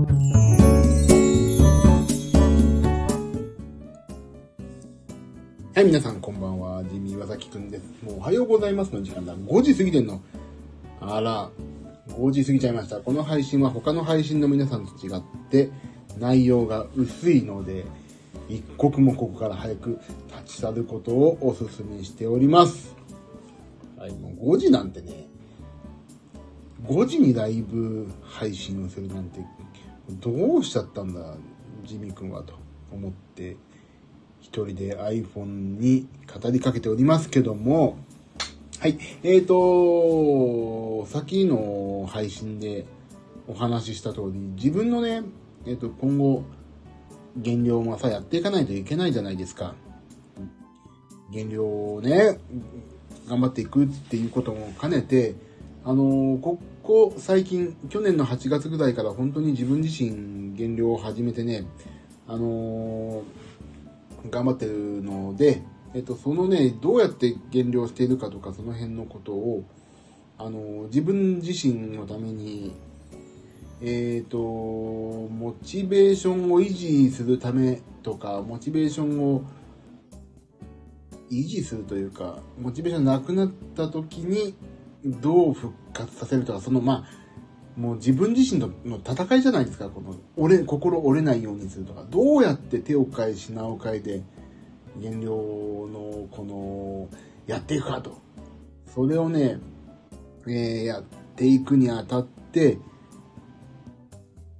はい、皆さんこんばんは。ジミー岩崎くんです。もうおはようございますの時間だ。5時過ぎてんの。あら、5時過ぎちゃいました。この配信は他の配信の皆さんと違って、内容が薄いので、一刻もここから早く立ち去ることをお勧めしております。はい、もう5時なんてね、5時にライブ配信をするなんて、どうしちゃったんだ、ジミーくんはと思って、一人で iPhone に語りかけておりますけども、はい。えーと、先の配信でお話しした通り、自分のね、えっ、と、今後、減量もさ、やっていかないといけないじゃないですか。減量をね、頑張っていくっていうことも兼ねて、あのここ最近、去年の8月ぐらいから本当に自分自身減量を始めてね、あの頑張ってるので、えっと、そのね、どうやって減量しているかとか、その辺のことを、あの、自分自身のために、えっ、と、モチベーションを維持するためとか、モチベーションを維持するというか、モチベーションなくなった時に、どう復活させるとか、その、まあ、もう自分自身のの戦いじゃないですか、この、折れ、心折れないようにするとか、どうやって手を変え品を変えて、減量の、この、やっていくかと。それをね、えーやっていくにあたって、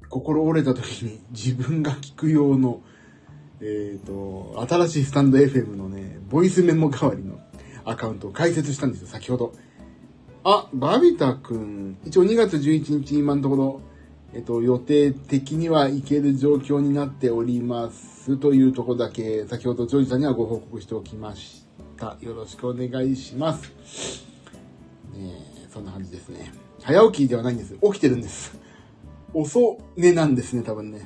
心折れた時に自分が聞く用の、えっ、と、新しいスタンド FM のね、ボイスメモ代わりのアカウントを開設したんですよ、先ほど。あ、バビタくん、一応2月11日今のところ、えっと、予定的には行ける状況になっておりますというとこだけ、先ほどジョージさんにはご報告しておきました。よろしくお願いします。ねえそんな感じですね。早起きではないんです。起きてるんです。遅寝なんですね、多分ね。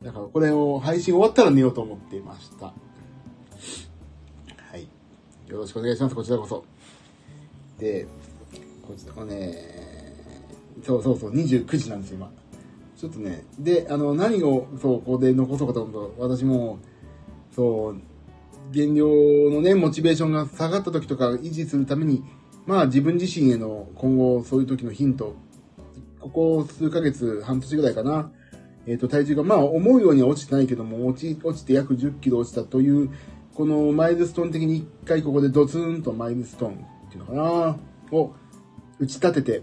だからこれを配信終わったら寝ようと思っていました。はい。よろしくお願いします、こちらこそ。で、こちらこね、そうそうそう、29時なんですよ、今。ちょっとね、で、あの、何を、そう、ここで残そうかと思うと、私も、そう、減量のね、モチベーションが下がった時とか維持するために、まあ自分自身への今後そういう時のヒント、ここ数ヶ月、半年ぐらいかな、えっ、と、体重がまあ思うようには落ちてないけども、落ち、落ちて約10キロ落ちたという、このマイルストーン的に一回ここでドツンとマイルストーンっていうのかな、を打ち立てて、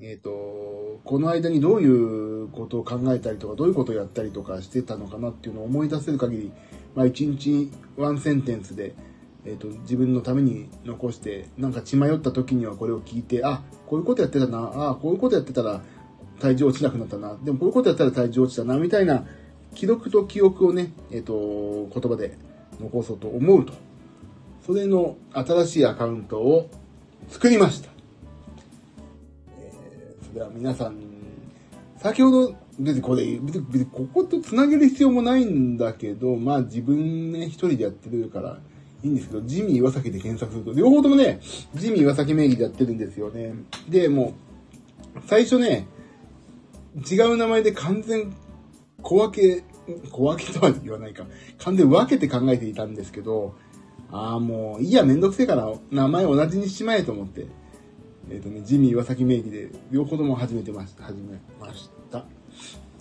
えっ、と、この間にどういうことを考えたりとか、どういうことをやったりとかしてたのかなっていうのを思い出せる限り、まあ一日ワンセンテンスで、えっ、と、自分のために残して、なんか血迷った時にはこれを聞いて、あ、こういうことやってたな、あ、こういうことやってたら体重落ちなくなったな、でもこういうことやったら体重落ちたな、みたいな記録と記憶をね、えっ、と、言葉で残そうと思うと。それの新しいアカウントを作りました。では皆さん、先ほど、別にこれ、別にここと繋げる必要もないんだけど、まあ自分ね、一人でやってるからいいんですけど、ジミー岩崎で検索すると、両方ともね、ジミー岩崎名義でやってるんですよね。で、もう、最初ね、違う名前で完全小分け、小分けとは言わないか。完全分けて考えていたんですけど、ああ、もう、いいや、めんどくせえから、名前同じにしまえと思って、えっ、とね、ジミー岩崎名義で、両方とも始めてまし、始めました。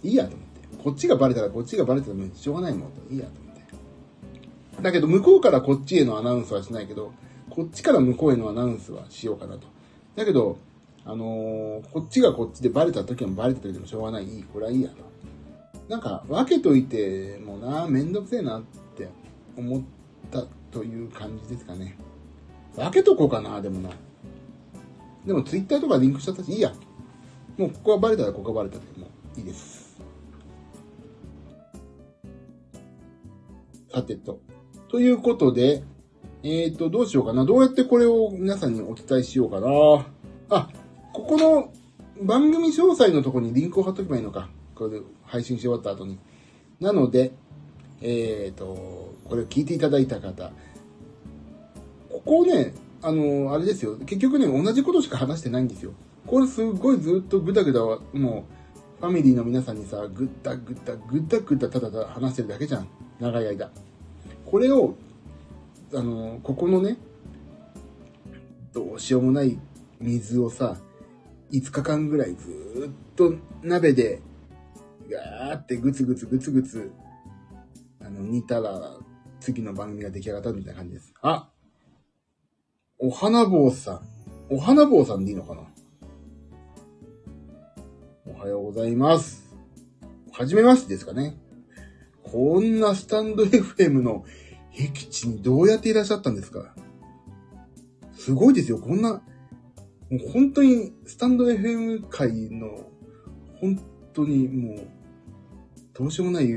いいやと思って。こっちがバレたらこっちがバレたらもうしょうがないもんと。いいやと思って。だけど、向こうからこっちへのアナウンスはしないけど、こっちから向こうへのアナウンスはしようかなと。だけど、あのーこっちがこっちでバレた時もバレた時でもしょうがない。いい、これはいいやと。なんか、分けといてもな、めんどくせえなって思ったという感じですかね。分けとこうかな、でもな。でも、ツイッターとかリンクしちゃったし、いいや。もう、ここはバレたらここはバレたでもういいです。さてと。ということで、えっ、ー、と、どうしようかな。どうやってこれを皆さんにお伝えしようかな。あ、ここの番組詳細のところにリンクを貼っとけばいいのか。これで配信し終わった後に。なので、えっ、ー、と、これを聞いていただいた方、ここをね、あの、あれですよ。結局ね、同じことしか話してないんですよ。これすごいずっとぐだぐだ、もう、ファミリーの皆さんにさ、ぐったぐったぐったぐっただただ話してるだけじゃん。長い間。これを、あの、ここのね、どうしようもない水をさ、5日間ぐらいずっと鍋で、ガーってグツグツグツグツ、あの、煮たら、次の番組が出来上がったみたいな感じです。あお花坊さん。お花坊さんでいいのかな？おはようございます。はじめましてですかね。こんなスタンド FM の僻地にどうやっていらっしゃったんですか？すごいですよ。こんな、もう本当にスタンド FM 界の、本当にもう、どうしようもない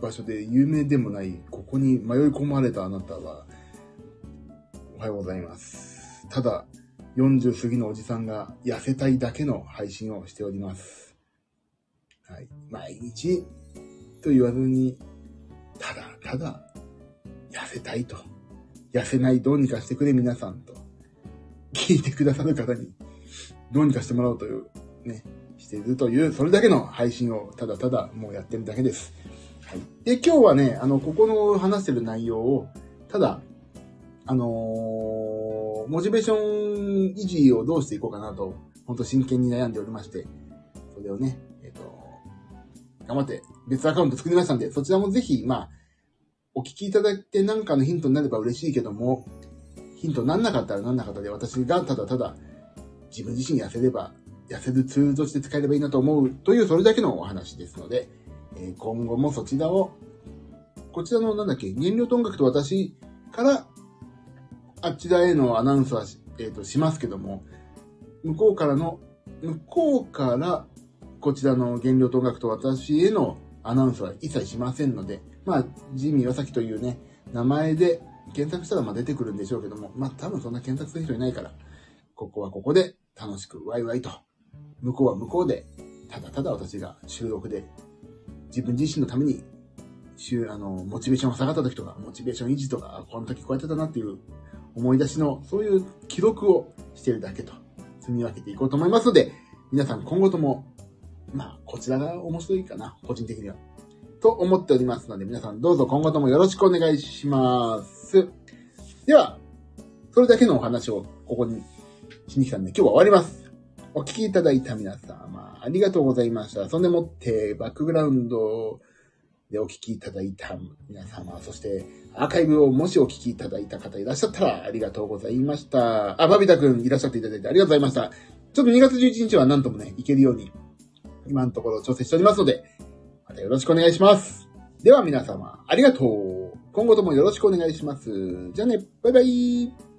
場所で有名でもない、ここに迷い込まれたあなたは、おはようございます。ただ、40過ぎのおじさんが痩せたいだけの配信をしております。はい。毎日と言わずに、ただただ痩せたいと。痩せないどうにかしてくれ皆さんと。聞いてくださる方にどうにかしてもらおうという、ね、しているという、それだけの配信をただただもうやってるだけです。はい。で、今日はね、あの、ここの話してる内容を、ただ、あのーモチベーション維持をどうしていこうかなと、本当真剣に悩んでおりまして、それをね、えっ、と、頑張って別アカウント作りましたんで、そちらもぜひ、まあ、お聞きいただいて何かのヒントになれば嬉しいけども、ヒントになんなかったらなんなかったで、私がただただ自分自身痩せれば、痩せるツールとして使えればいいなと思うという、それだけのお話ですので、えー今後もそちらを、こちらのなんだっけ、原料と音楽と私から、あっちらへのアナウンスはし,、えーとしますけども、向こうからの、向こうから、こちらの原料と音楽と私へのアナウンスは一切しませんので、まあ、ジミー岩崎というね、名前で検索したらまあ出てくるんでしょうけども、まあ多分そんな検索する人いないから、ここはここで楽しくワイワイと、向こうは向こうで、ただただ私が収録で、自分自身のために、週あの、モチベーションが下がった時とか、モチベーション維持とか、この時こうやってたなっていう思い出しの、そういう記録をしているだけと、積み分けていこうと思いますので、皆さん今後とも、まあ、こちらが面白いかな、個人的には。と思っておりますので、皆さんどうぞ今後ともよろしくお願いします。では、それだけのお話をここにしに来たんで、今日は終わります。お聞きいただいた皆様、ありがとうございました。そんでもって、バックグラウンドでお聞きいただいた皆様、そしてアーカイブをもしお聞きいただいた方いらっしゃったらありがとうございました。あ、バビタくんいらっしゃっていただいてありがとうございました。ちょっと2月11日は何ともね、行けるように、今のところ調整しておりますので、またよろしくお願いします。では皆様、ありがとう。今後ともよろしくお願いします。じゃあね、バイバイ。